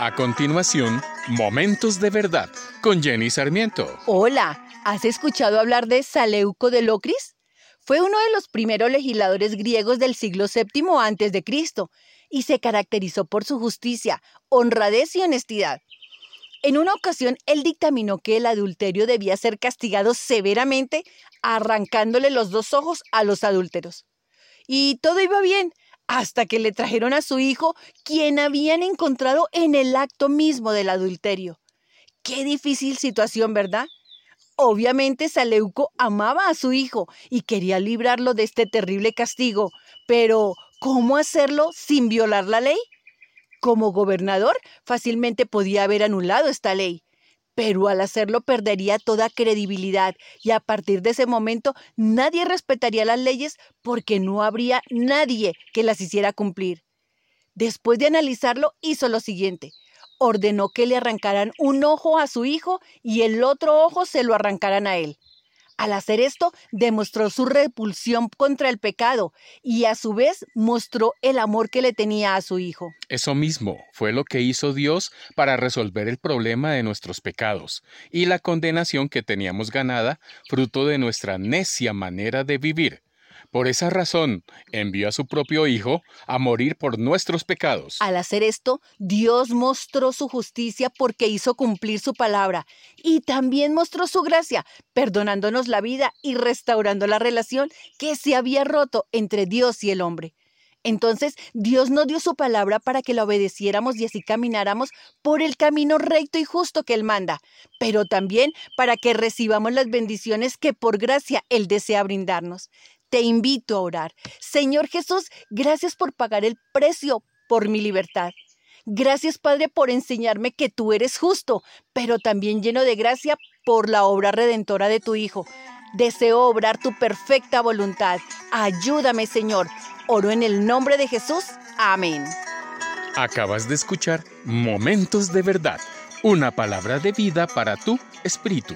A continuación, Momentos de Verdad con Jenny Sarmiento. Hola, ¿has escuchado hablar de Saleuco de Locris? Fue uno de los primeros legisladores griegos del siglo VII a.C. y se caracterizó por su justicia, honradez y honestidad. En una ocasión, él dictaminó que el adulterio debía ser castigado severamente, arrancándole los dos ojos a los adúlteros. Y todo iba bien, hasta que le trajeron a su hijo, quien habían encontrado en el acto mismo del adulterio. Qué difícil situación, ¿verdad? Obviamente Saleuco amaba a su hijo y quería librarlo de este terrible castigo, pero ¿cómo hacerlo sin violar la ley? Como gobernador fácilmente podía haber anulado esta ley, pero al hacerlo perdería toda credibilidad y a partir de ese momento nadie respetaría las leyes porque no habría nadie que las hiciera cumplir. Después de analizarlo, hizo lo siguiente. Ordenó que le arrancaran un ojo a su hijo y el otro ojo se lo arrancaran a él. Al hacer esto, demostró su repulsión contra el pecado y a su vez mostró el amor que le tenía a su hijo. Eso mismo fue lo que hizo Dios para resolver el problema de nuestros pecados y la condenación que teníamos ganada fruto de nuestra necia manera de vivir. Por esa razón, envió a su propio Hijo a morir por nuestros pecados. Al hacer esto, Dios mostró su justicia porque hizo cumplir su palabra y también mostró su gracia, perdonándonos la vida y restaurando la relación que se había roto entre Dios y el hombre. Entonces Dios nos dio su palabra para que la obedeciéramos y así camináramos por el camino recto y justo que Él manda, pero también para que recibamos las bendiciones que por gracia Él desea brindarnos te invito a orar. Señor Jesús, gracias por pagar el precio por mi libertad. Gracias, Padre, por enseñarme que tú eres justo, pero también lleno de gracia por la obra redentora de tu Hijo. Deseo obrar tu perfecta voluntad. Ayúdame, Señor. Oro en el nombre de Jesús. Amén. Acabas de escuchar Momentos de Verdad, una palabra de vida para tu espíritu.